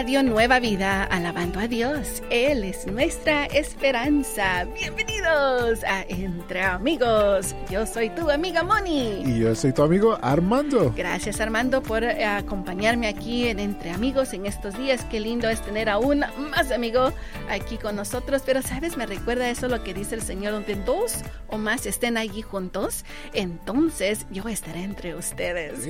Radio Nueva Vida, alabando a Dios. Él es nuestra esperanza. Bienvenidos a Entre Amigos. Yo soy tu amiga Moni. Y yo soy tu amigo Armando. Gracias Armando por eh, acompañarme aquí en Entre Amigos en estos días. Qué lindo es tener a un más amigo aquí con nosotros. Pero sabes, me recuerda eso lo que dice el Señor, donde dos o más estén allí juntos, entonces yo estaré entre ustedes.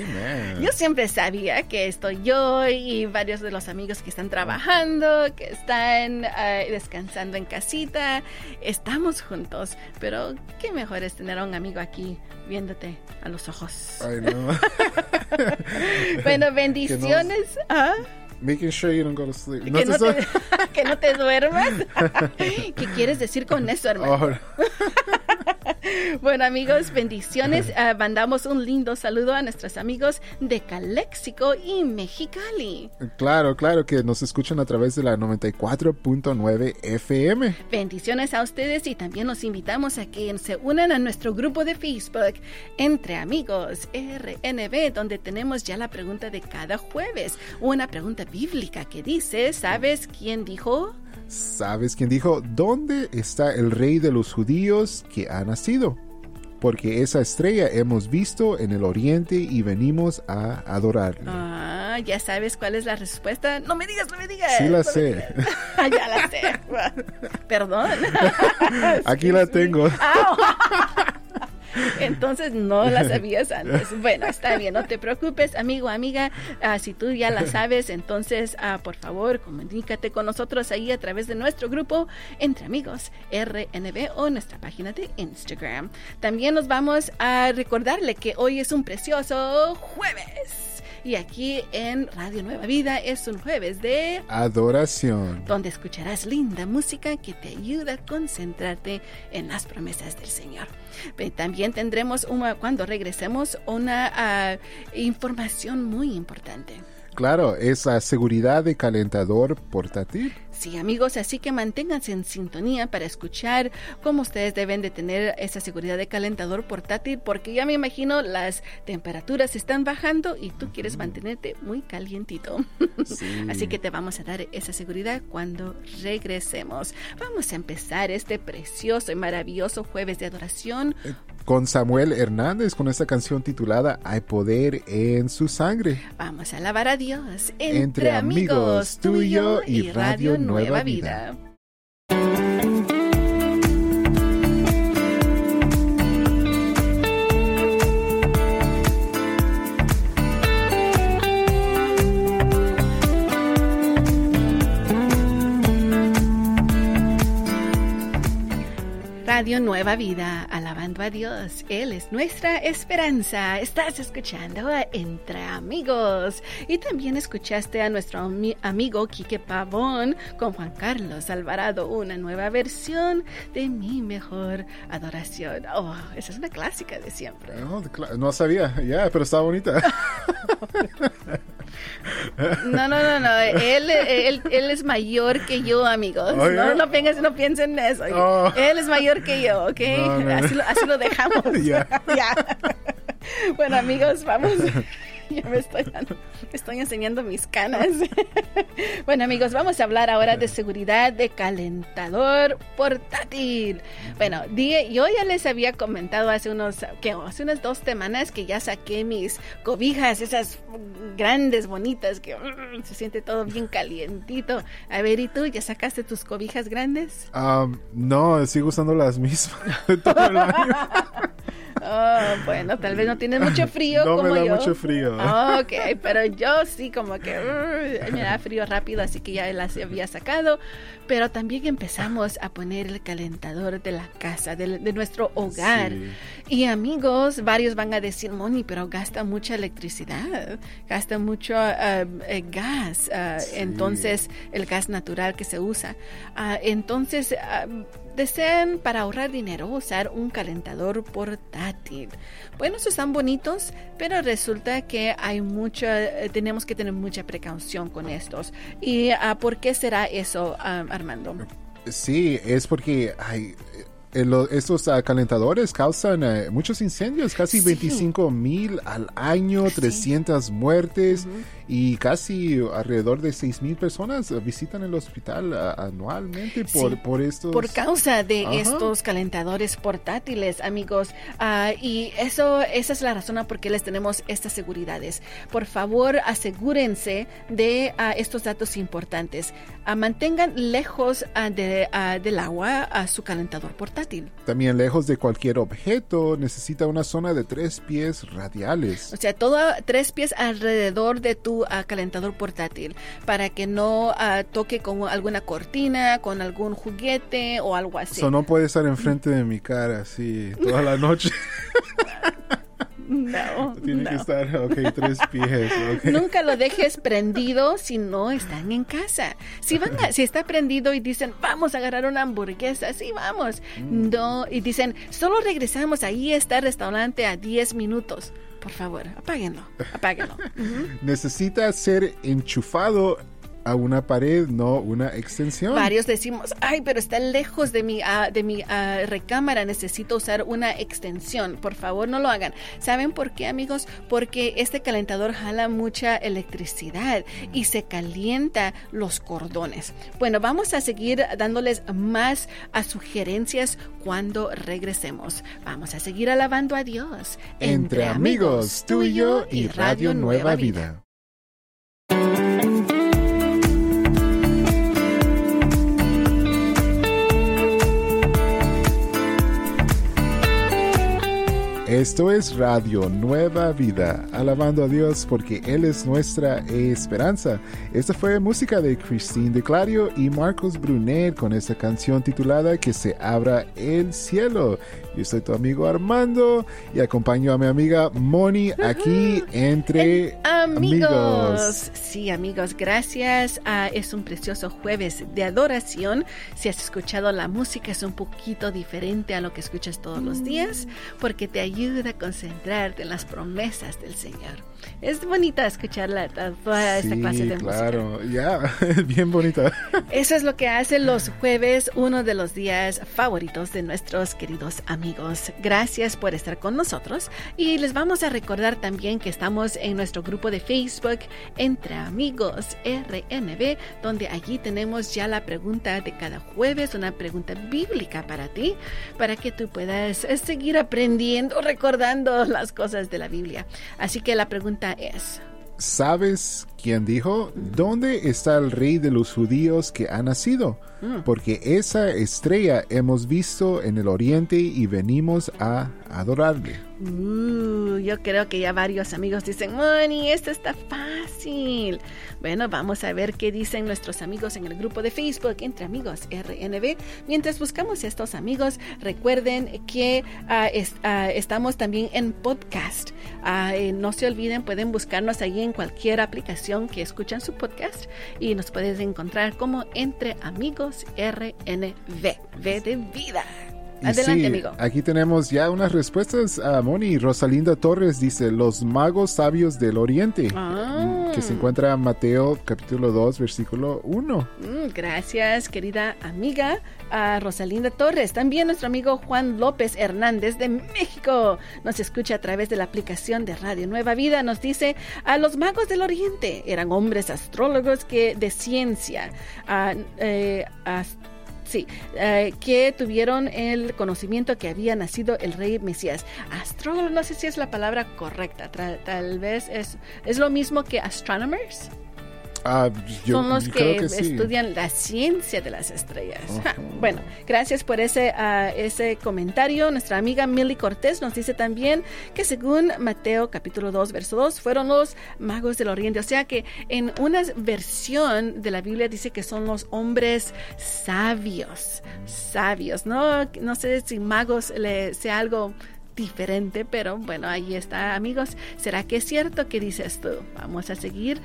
Yo siempre sabía que estoy yo y varios de los amigos que están trabajando, que están eh, descansando en casita. Estamos juntos, pero qué mejor es tener a un amigo aquí viéndote a los ojos. Ay, no. bueno, bendiciones. ¿Ah? Making sure you don't go to sleep. que, no te, que, no te, duermas. ¿Qué quieres decir con eso, hermano? bueno, amigos, bendiciones. Uh, mandamos un lindo saludo a nuestros amigos de Calexico y Mexicali. Claro, claro, que nos escuchan a través de la 94.9 FM. Bendiciones a ustedes y también los invitamos a que se unan a nuestro grupo de Facebook Entre Amigos RNB, donde tenemos ya la pregunta de cada jueves. Una pregunta bíblica que dice, ¿sabes quién dijo? ¿Sabes quién dijo? ¿Dónde está el rey de los judíos que ha nacido? Porque esa estrella hemos visto en el oriente y venimos a adorarle. Ah, ya sabes cuál es la respuesta. No me digas, no me digas. Sí la sé. ya la sé. Perdón. Aquí la tengo. Entonces no la sabías antes. Bueno, está bien, no te preocupes, amigo, amiga. Ah, si tú ya la sabes, entonces uh, por favor comunícate con nosotros ahí a través de nuestro grupo Entre Amigos RNB o nuestra página de Instagram. También nos vamos a recordarle que hoy es un precioso jueves. Y aquí en Radio Nueva Vida es un jueves de adoración, donde escucharás linda música que te ayuda a concentrarte en las promesas del Señor. También tendremos una, cuando regresemos una uh, información muy importante. Claro, esa seguridad de calentador portátil. Sí, amigos, así que manténganse en sintonía para escuchar cómo ustedes deben de tener esa seguridad de calentador portátil, porque ya me imagino las temperaturas están bajando y tú quieres mantenerte muy calientito. así que te vamos a dar esa seguridad cuando regresemos. Vamos a empezar este precioso y maravilloso jueves de adoración. Eh, con Samuel Hernández, con esta canción titulada Hay poder en su sangre. Vamos a alabar a Dios entre, amigos, tuyo y Radio Nueva Vida. Radio Nueva Vida, alabando a Dios. Él es nuestra esperanza. Estás escuchando a Entre Amigos. Y también escuchaste a nuestro amigo Quique Pavón con Juan Carlos Alvarado, una nueva versión de Mi Mejor Adoración. Oh, esa es una clásica de siempre. No, no sabía, ya, pero está bonita. No, no, no, no. Él, él, él, es mayor que yo, amigos. Oh, no, no, piensen, no piensen en eso. Oh. Él es mayor que yo, ¿ok? Así, lo, así, lo, dejamos. ya. Bueno, amigos, vamos. ya me estoy, estoy enseñando mis canas. bueno, amigos, vamos a hablar ahora de seguridad de calentador portátil. Bueno, yo ya les había comentado hace unos, hace unas dos semanas que ya saqué mis cobijas, esas grandes, bonitas, que mm, se siente todo bien calientito. A ver, ¿y tú ya sacaste tus cobijas grandes? no, sigo usando las mismas todo el año. Oh, bueno, tal vez no tienes mucho frío no como me da mucho frío. ok, pero yo sí como que me da frío rápido, así que ya las había sacado. Pero también empezamos a poner el calentador de la casa, de, nuestro hogar. Y amigos, varios van a decir, Moni, pero gasta mucha electricidad, gasta mucho uh, eh, gas. Uh, entonces, el gas natural que se usa. Uh, entonces, desean para ahorrar dinero usar un calentador portátil. Bueno, estos están bonitos, pero resulta que hay mucha, eh, tenemos que tener mucha precaución con estos. ¿Y uh, por qué será eso, um, Armando? Sí, es porque hay, eh, estos uh, calentadores causan uh, muchos incendios, casi sí. 25 mil al año, sí. 300 muertes. Uh -huh y casi alrededor de 6 mil personas visitan el hospital anualmente por, sí, por estos... Por causa de Ajá. estos calentadores portátiles, amigos. Uh, y eso, esa es la razón por qué les tenemos estas seguridades. Por favor, asegúrense de uh, estos datos importantes. Uh, mantengan lejos de, del agua a su calentador portátil. También lejos de cualquier objeto, necesita una zona de tres pies radiales. O sea, todo tres pies alrededor de tu uh, calentador portátil para que no uh, toque con alguna cortina, con algún juguete o algo así. Eso no puede estar enfrente de mi cara así toda la noche. No, Tiene no. que estar, ok, tres pies. Okay. Nunca lo dejes prendido si no están en casa. Si van a, si está prendido y dicen, vamos a agarrar una hamburguesa, sí, vamos. Mm. No, y dicen, solo regresamos, ahí está el restaurante a 10 minutos. Por favor, apáguenlo, apáguenlo. uh -huh. Necesita ser enchufado a una pared, no una extensión. Varios decimos, ay, pero está lejos de mi, uh, de mi uh, recámara, necesito usar una extensión. Por favor, no lo hagan. ¿Saben por qué, amigos? Porque este calentador jala mucha electricidad y se calienta los cordones. Bueno, vamos a seguir dándoles más a sugerencias cuando regresemos. Vamos a seguir alabando a Dios. Entre, Entre amigos, tú y yo y Radio Nueva Vida. Esto es Radio Nueva Vida, alabando a Dios porque Él es nuestra esperanza. Esta fue música de Christine de Clario y Marcos Brunet con esta canción titulada Que se abra el cielo. Yo soy tu amigo Armando y acompaño a mi amiga Moni aquí entre amigos. amigos. Sí, amigos, gracias. Uh, es un precioso jueves de adoración. Si has escuchado la música es un poquito diferente a lo que escuchas todos los días porque te ayuda a concentrarte en las promesas del Señor. Es bonita escuchar la, toda sí, esta clase de claro. música. Ya, yeah, bien bonita. Eso es lo que hacen los jueves, uno de los días favoritos de nuestros queridos amigos. Gracias por estar con nosotros y les vamos a recordar también que estamos en nuestro grupo de Facebook Entre Amigos RNB, donde allí tenemos ya la pregunta de cada jueves, una pregunta bíblica para ti, para que tú puedas seguir aprendiendo, recordando las cosas de la Biblia. Así que la pregunta es, ¿sabes quién dijo? ¿Dónde está el rey de los judíos que ha nacido? Mm. Porque esa estrella hemos visto en el oriente y venimos a adorarle. Uh, yo creo que ya varios amigos dicen, Moni, esto está fácil. Bueno, vamos a ver qué dicen nuestros amigos en el grupo de Facebook Entre Amigos RNB. Mientras buscamos a estos amigos, recuerden que uh, es, uh, estamos también en podcast. Uh, no se olviden, pueden buscarnos allí en cualquier aplicación que escuchan su podcast y nos puedes encontrar como Entre Amigos RNV. V de vida. Adelante, sí, amigo. Aquí tenemos ya unas respuestas a Moni. Rosalinda Torres dice, los magos sabios del oriente, ah. que se encuentra en Mateo capítulo 2, versículo 1. Mm, gracias, querida amiga a Rosalinda Torres. También nuestro amigo Juan López Hernández de México nos escucha a través de la aplicación de Radio Nueva Vida. Nos dice, a los magos del oriente eran hombres astrólogos que de ciencia, uh, eh, Sí, uh, que tuvieron el conocimiento que había nacido el rey Mesías. Astrólogo, no sé si es la palabra correcta, Tra tal vez es, es lo mismo que astronomers. Yo, Son los que, que sí. estudian la ciencia de las estrellas. Uh -huh. Bueno, gracias por ese, uh, ese comentario. Nuestra amiga Milly Cortés nos dice también que según Mateo capítulo 2, verso 2, fueron los magos del oriente. O sea que en una versión de la Biblia dice que son los hombres sabios. Sabios. No, no sé si magos le, sea algo diferente, pero bueno, ahí está, amigos. ¿Será que es cierto que dices tú? Vamos a seguir.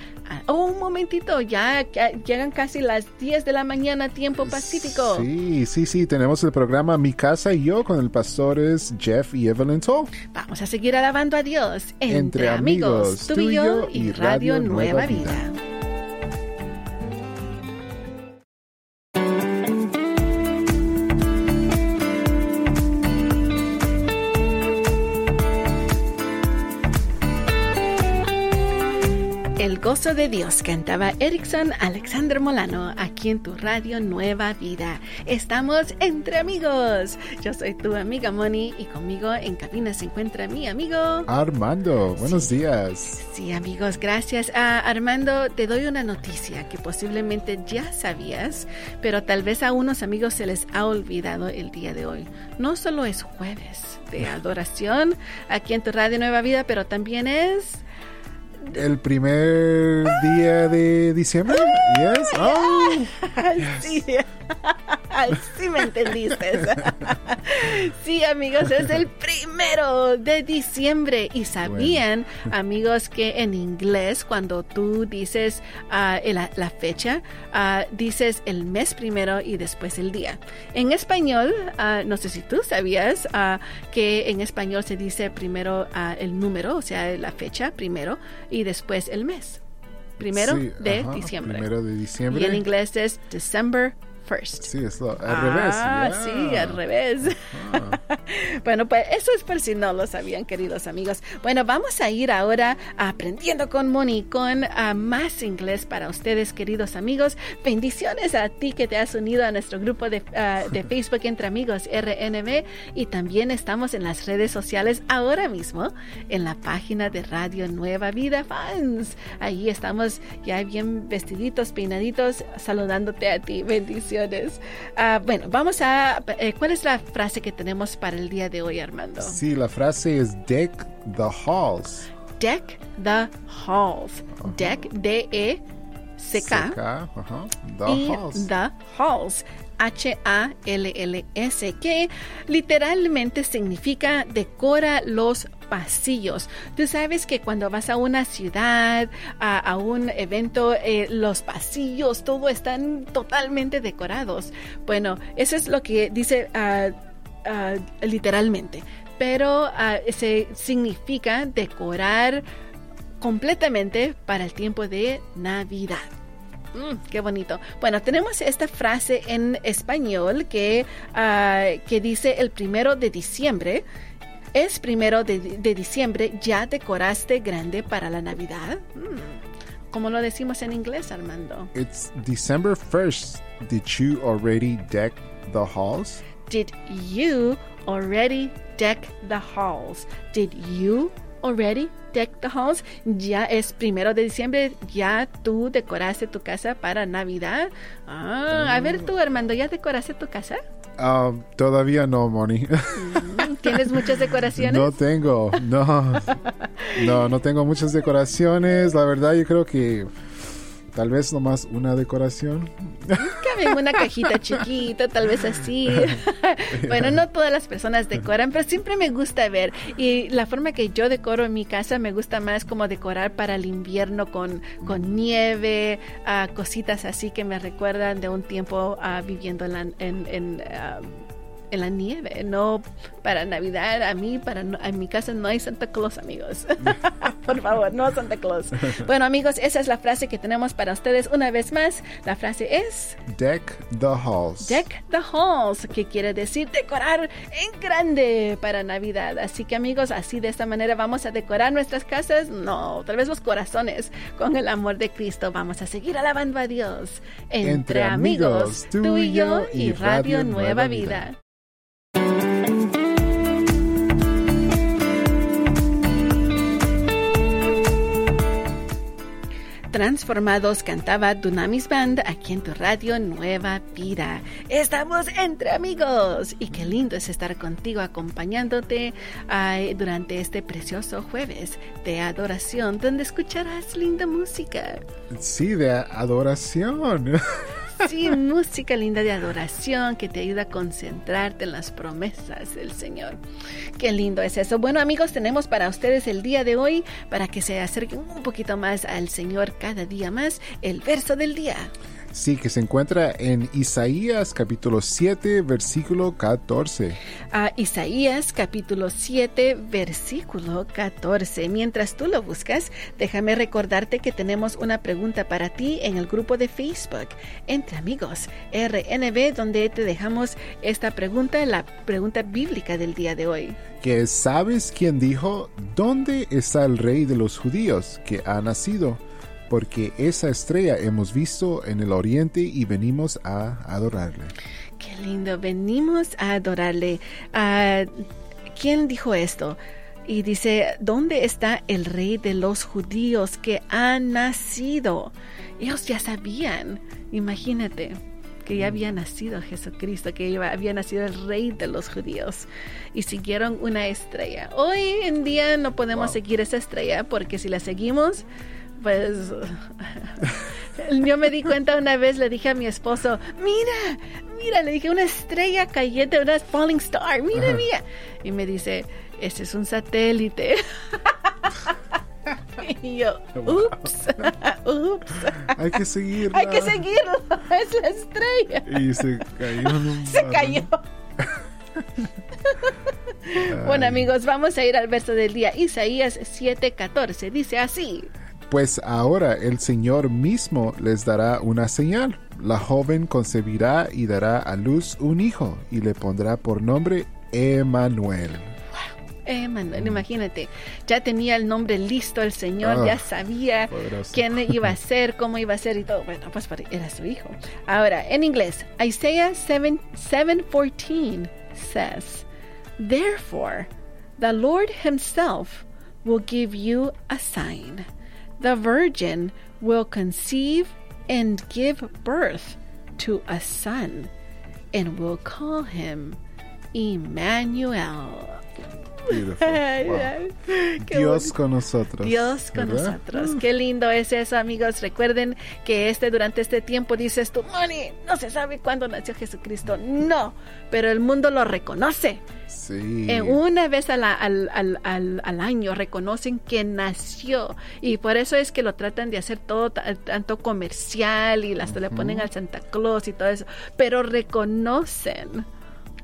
oh, un momentito, ya, llegan casi las 10 de la mañana, tiempo pacífico. Sí, sí, sí, tenemos el programa Mi Casa y Yo con el pastores Jeff y Evelyn Toll. Vamos a seguir alabando a Dios entre, amigos, tú y yo y Radio, Nueva, Vida. Gozo de Dios cantaba Erickson Alexander Molano aquí en tu radio Nueva Vida. Estamos entre amigos. Yo soy tu amiga Moni y conmigo en cabina se encuentra mi amigo Armando. Buenos días. Sí, amigos, gracias. Ah, Armando, te doy una noticia que posiblemente ya sabías, pero tal vez a unos amigos se les ha olvidado el día de hoy. No solo es jueves de adoración aquí en tu radio Nueva Vida, pero también es el primer día de diciembre. Yes. Oh. Sí. Sí me entendiste. sí, amigos, es el primero de diciembre. Y sabían, amigos, que en inglés, cuando tú dices uh, la, la, fecha, uh, dices el mes primero y después el día. En español, uh, no sé si tú sabías que en español se dice primero el número, o sea, la fecha primero y después el mes. Primero de diciembre. Primero de diciembre. Y en inglés es December first. Sí, es al revés. Ah, sí, al revés. Ah. bueno, pues eso es por si no lo sabían, queridos amigos. Bueno, vamos a ir ahora aprendiendo con Moni, con uh, más inglés para ustedes, queridos amigos. Bendiciones a ti que te has unido a nuestro grupo de, uh, de Facebook Entre Amigos RNB y también estamos en las redes sociales ahora mismo en la página de Radio Nueva Vida Fans. Ahí estamos ya bien vestiditos, peinaditos, saludándote a ti. Bendiciones. Ah, bueno, vamos a... Eh, ¿Cuál es la frase que tenemos para el día de hoy, Armando? Sí, la frase es deck the halls. Deck the halls. Deck, D-E, C-K. The halls. The halls. H-A-L-L-S, que literalmente significa decora los pasillos. Tú sabes que cuando vas a una ciudad, a, un evento, eh, los pasillos, todo están totalmente decorados. Bueno, eso es lo que dice ah, ah, literalmente. Pero uh, se significa decorar completamente para el tiempo de Navidad. Mm, qué bonito. Bueno, tenemos esta frase en español que, que dice el primero de diciembre es primero de, de diciembre, ¿ya decoraste grande para la Navidad? Mm. ¿Cómo lo decimos en inglés, Armando? It's December 1st. Did you already deck the halls? Did you already deck the halls? Did you already deck the halls? Ya es primero de diciembre, ya tú decoraste tu casa para Navidad. Ah, a ver tú, Armando, ¿ya decoraste tu casa? Ah, todavía no, Moni. Mm, ¿Tienes muchas decoraciones? No tengo, no. No, no tengo muchas decoraciones. La verdad, yo creo que Tal vez nomás una decoración. Cabe en una cajita chiquita, tal vez así. bueno, no todas las personas decoran, pero siempre me gusta ver. Y la forma que yo decoro en mi casa me gusta más como decorar para el invierno con, con nieve, uh, cositas así que me recuerdan de un tiempo uh, viviendo en, en, en uh, en la nieve, no para Navidad. A mí, para en mi casa no hay Santa Claus, amigos. Por favor, no Santa Claus. Bueno, amigos, esa es la frase que tenemos para ustedes una vez más. La frase es Deck the halls. Deck the halls, que quiere decir decorar en grande para Navidad. Así que, amigos, así de esta manera vamos a decorar nuestras casas. No, tal vez los corazones con el amor de Cristo. Vamos a seguir alabando a Dios entre, amigos, tú y yo y Radio, Nueva, Vida. Transformados cantaba Dunamis Band aquí en tu radio Nueva Vida. Estamos entre amigos y qué lindo es estar contigo acompañándote durante este precioso jueves de adoración donde escucharás linda música. Sí, de adoración. Sí, música linda de adoración que te ayuda a concentrarte en las promesas del Señor. Qué lindo es eso. Bueno amigos, tenemos para ustedes el día de hoy, para que se acerquen un poquito más al Señor cada día más, el verso del día. Sí, que se encuentra en Isaías capítulo 7, versículo 14. A Isaías capítulo 7, versículo 14. Mientras tú lo buscas, déjame recordarte que tenemos una pregunta para ti en el grupo de Facebook, Entre Amigos, RNB, donde te dejamos esta pregunta, la pregunta bíblica del día de hoy. Que sabes quién dijo, ¿dónde está el rey de los judíos que ha nacido? Porque esa estrella hemos visto en el oriente y venimos a adorarle. Qué lindo, venimos a adorarle. Uh, ¿Quién dijo esto? Y dice, ¿dónde está el rey de los judíos que ha nacido? Ellos ya sabían, imagínate que ya había nacido Jesucristo, que había nacido el rey de los judíos y siguieron una estrella. Hoy en día no podemos seguir esa estrella porque si la seguimos pues yo me di cuenta una vez, le dije a mi esposo, mira, mira, le dije una estrella cayente, una falling star, mira, mira. Y me dice, ese es un satélite. y yo, ups, ups. Hay que seguirlo. Hay que seguirlo, es la estrella. Y se cayó Se cayó. bueno amigos, vamos a ir al verso del día. Isaías 7:14 dice así. Pues ahora el Señor mismo les dará una señal. La joven concebirá y dará a luz un hijo y le pondrá por nombre Emanuel. Emanuel, imagínate, ya tenía el nombre listo el Señor, ya ah, sabía quién iba a ser, cómo iba a ser y todo. Bueno, pues era su hijo. Ahora, en inglés, Isaiah 7:14 says, Therefore, the Lord himself will give you a sign. The virgin will conceive and give birth to a son, and will call him Emmanuel. Dios con nosotros. Dios con nosotros. Qué lindo es eso, amigos. Recuerden que este durante este tiempo dices tú, Moni, no se sabe cuándo nació Jesucristo. No, pero el mundo lo reconoce. Sí. En una vez al, al, al, al, año reconocen que nació y por eso es que lo tratan de hacer todo tanto comercial y hasta le ponen al Santa Claus y todo eso, pero reconocen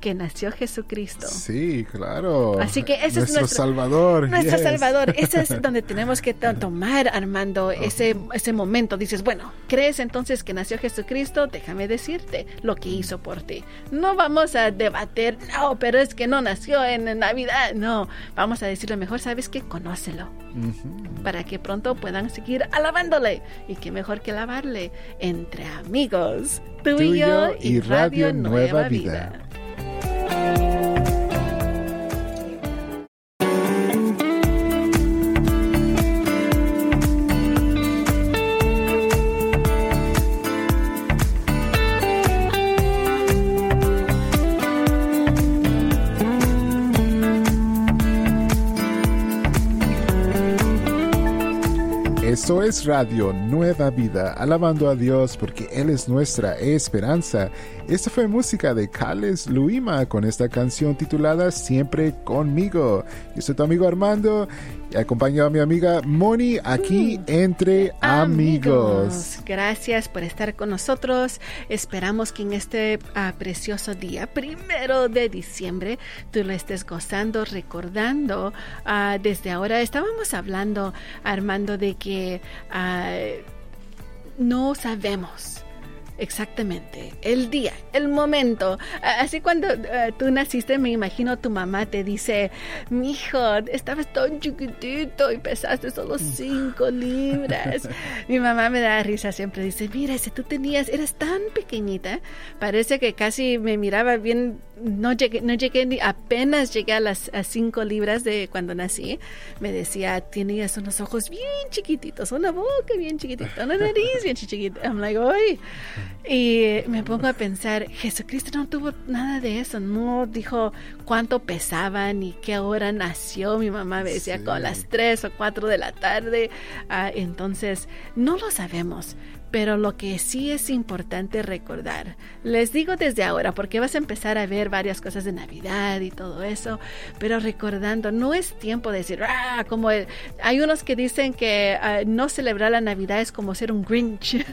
que nació Jesucristo. Sí, claro. Así que ese nuestro es nuestro Salvador. Nuestro Salvador. Ese es donde tenemos que tomar, Armando, ese, ese momento. Dices, bueno, ¿crees entonces que nació Jesucristo? Déjame decirte lo que hizo por ti. No vamos a debatir, no, pero es que no nació en Navidad. No, vamos a decirle mejor, ¿sabes qué? Conócelo. Para que pronto puedan seguir alabándole. Y qué mejor que alabarle entre amigos. Tú, y yo y Radio, Nueva, Vida. Es Radio Nueva Vida, alabando a Dios porque Él es nuestra esperanza. Esta fue música de Cales Luima con esta canción titulada Siempre conmigo. Yo soy tu amigo Armando acompaño a mi amiga Moni aquí mm. entre amigos. Gracias por estar con nosotros. Esperamos que en este ah, precioso día, primero de diciembre, tú lo estés gozando, recordando. Ah, desde ahora estábamos hablando, Armando, de que ah, no sabemos Exactamente, el día, el momento. Así cuando eh, tú naciste, me imagino tu mamá te dice, mi hijo, estabas tan chiquitito y pesaste solo cinco libras. mi mamá me da risa, siempre dice, mira, si tú tenías, eras tan pequeñita, parece que casi me miraba bien, no llegué, no llegué ni, apenas llegué a las cinco libras de cuando nací. Me decía, tenías unos ojos bien chiquititos, una boca bien chiquitita, una nariz bien chiquitita. I'm like, ¡ay! Y me pongo a pensar, Jesucristo no tuvo nada de eso, no dijo cuánto pesaba ni qué hora nació. Mi mamá me decía con las 3 o 4 de la tarde. Ah, entonces, no lo sabemos, Pero lo que sí es importante recordar, les digo desde ahora, porque vas a empezar a ver varias cosas de Navidad y todo eso, pero recordando, no es tiempo de decir, ah, como hay unos que dicen que ah, no celebrar la Navidad es como ser un Grinch,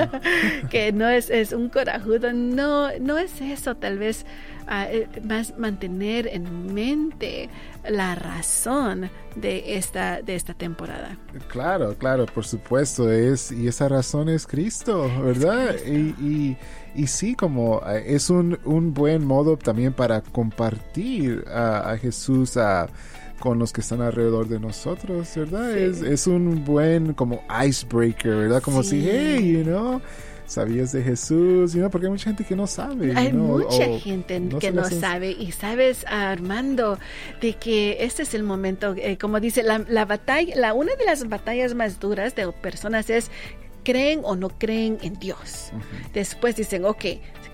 que no es, es un corajudo, no, no es eso, tal vez eh, más mantener en mente la razón de esta, de esta temporada. Claro, claro, por supuesto, es, y esa razón es Cristo, ¿verdad? Y, y, sí, como eh, es un, un, buen modo también para compartir a, Jesús a con los que están alrededor de nosotros, ¿verdad? Es, es, un buen como icebreaker, ¿verdad? Como si, hey, you know, sabías de Jesús, ¿no? porque hay mucha gente que no sabe. Hay mucha gente que no sabe y sabes, Armando, de que este es el momento, eh, como dice, la, batalla, la, una de las batallas más duras de personas es creen o no creen en Dios. Después dicen, ok,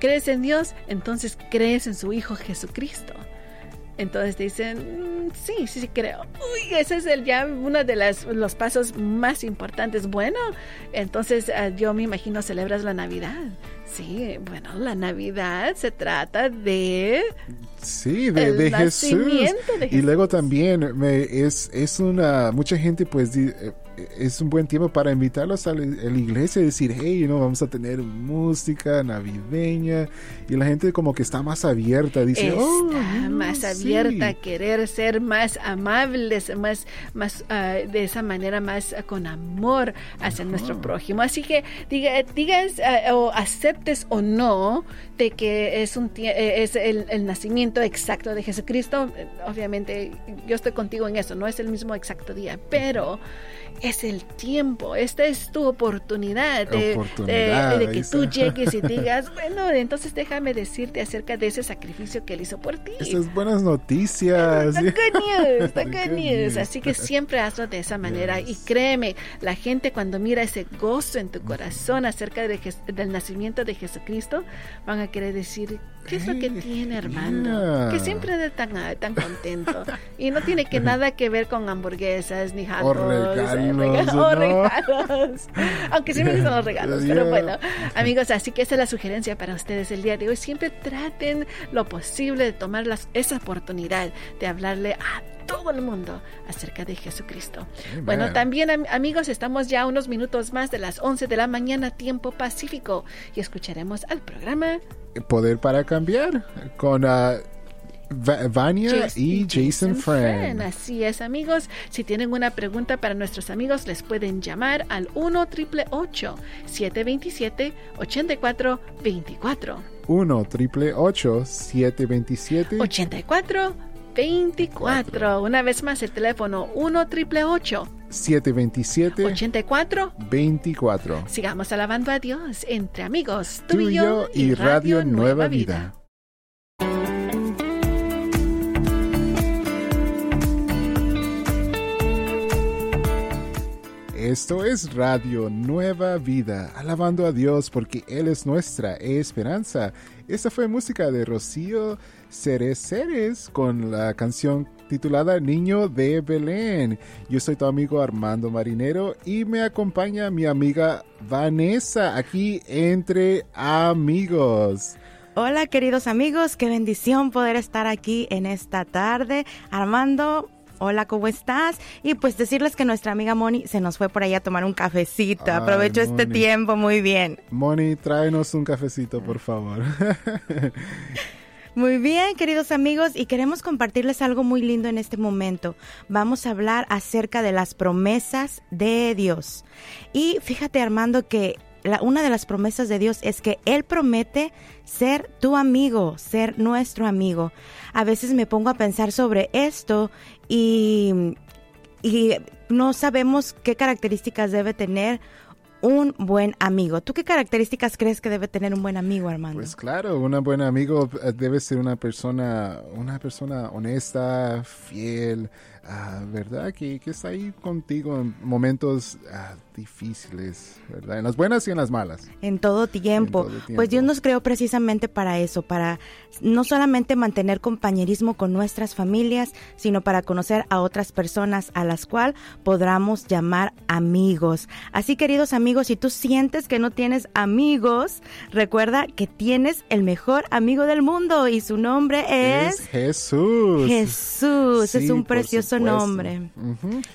crees en Dios, entonces crees en su Hijo Jesucristo. Entonces dicen, mm, sí, sí, sí creo. Uy, ese es el ya uno de las, los pasos más importantes. Bueno, entonces ah, yo me imagino celebras la Navidad. Sí, bueno, la Navidad se trata de... Sí, de, Jesús. Y luego también me, es, es una... Mucha gente pues eh, es un buen tiempo para invitarlos a la, iglesia y decir, hey, ¿no? vamos a tener música navideña. Y la gente como que está más abierta, dice, está oh, más abierta a querer ser más amables, más, más ah, de esa manera, más con amor hacia nuestro prójimo. Así que diga, digas ah, o aceptes o no de que es, un, eh, es el, el nacimiento exacto de Jesucristo. Obviamente yo estoy contigo en eso, no es el mismo exacto día, pero es el tiempo, esta es tu oportunidad de, que tú llegues y digas, bueno, entonces déjame decirte acerca de ese sacrificio que él hizo por ti. Esas buenas noticias. The good news, the good news. Así que siempre hazlo de esa manera y créeme, la gente cuando mira ese gozo en tu corazón acerca del nacimiento de Jesucristo, van a querer decir, ¿qué es lo que tiene, hermano? Que siempre de tan, tan contento. Y no tiene que nada que ver con hamburguesas ni hot regalos, regalos. Aunque sí me gustan los regalos, pero bueno, amigos, así que esa es la sugerencia para ustedes el día de hoy. Siempre traten lo posible de tomar esa oportunidad de hablarle a todo el mundo acerca de Jesucristo. Bueno, también amigos, estamos ya unos minutos más de las 11 de la mañana, tiempo pacífico, y escucharemos al programa Poder para Cambiar con... Uh, Vania y Jason, Friend. Así es, amigos. Si tienen una pregunta para nuestros amigos, les pueden llamar al 1 triple 727 8424 1 triple 727 8424 Una vez más, el teléfono 1 triple 727 84 24 Sigamos alabando a Dios entre amigos, tú, y yo y Radio, Nueva, Vida. Esto es Radio Nueva Vida, alabando a Dios porque Él es nuestra esperanza. Esta fue música de Rocío Ceres con la canción titulada Niño de Belén. Yo soy tu amigo Armando Marinero y me acompaña mi amiga Vanessa aquí entre amigos. Hola queridos amigos, qué bendición poder estar aquí en esta tarde. Armando, hola, ¿cómo estás? Y pues decirles que nuestra amiga Moni se nos fue por ahí a tomar un cafecito. Aprovecho este tiempo muy bien. Moni, tráenos un cafecito, por favor. Muy bien, queridos amigos, y queremos compartirles algo muy lindo en este momento. Vamos a hablar acerca de las promesas de Dios. Y fíjate, Armando, que una de las promesas de Dios es que Él promete ser tu amigo, ser nuestro amigo. A veces me pongo a pensar sobre esto y, y no sabemos qué características debe tener un buen amigo. ¿Tú qué características crees que debe tener un buen amigo, Armando? Pues claro, un buen amigo eh, debe ser una persona, una persona honesta, fiel, ah, ¿verdad? Que, que, está ahí contigo en momentos ah, difíciles, ¿verdad? En las buenas y en las malas. En todo, tiempo. Pues Dios nos creó precisamente para eso, para no solamente mantener compañerismo con nuestras familias, sino para conocer a otras personas a las cuales podamos llamar amigos. Así, queridos amigos, si tú sientes que no tienes amigos, recuerda que tienes el mejor amigo del mundo y su nombre es, Jesús. Jesús, es un precioso nombre.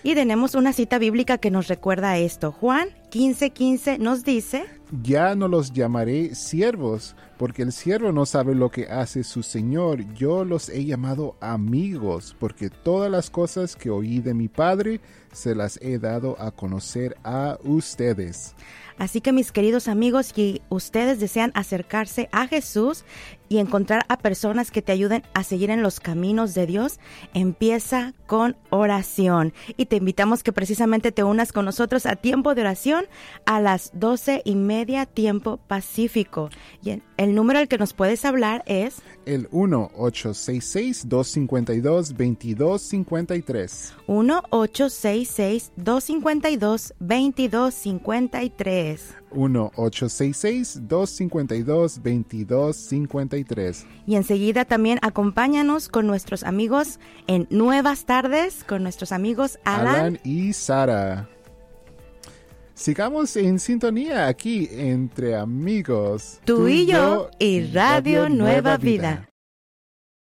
Y tenemos una cita bíblica que nos recuerda esto. Juan 15:15 15 nos dice, Ya no los llamaré siervos, porque el siervo no sabe lo que hace su Señor. Yo los he llamado amigos, porque todas las cosas que oí de mi Padre se las he dado a conocer a ustedes. Así que mis queridos amigos, si ustedes desean acercarse a Jesús y encontrar a personas que te ayuden a seguir en los caminos de Dios, empieza con oración. Y te invitamos que precisamente te unas con nosotros a tiempo de oración a las doce y media tiempo pacífico. Y el número al que nos puedes hablar es el 1-866-252-2253. 1-866-252-2253. 1-866-252-2253. Y enseguida también acompáñanos con nuestros amigos en Nuevas Tardes, con nuestros amigos Alan, y Sara. Sigamos en sintonía aquí entre amigos. Tú, y yo y Radio, Nueva, Vida.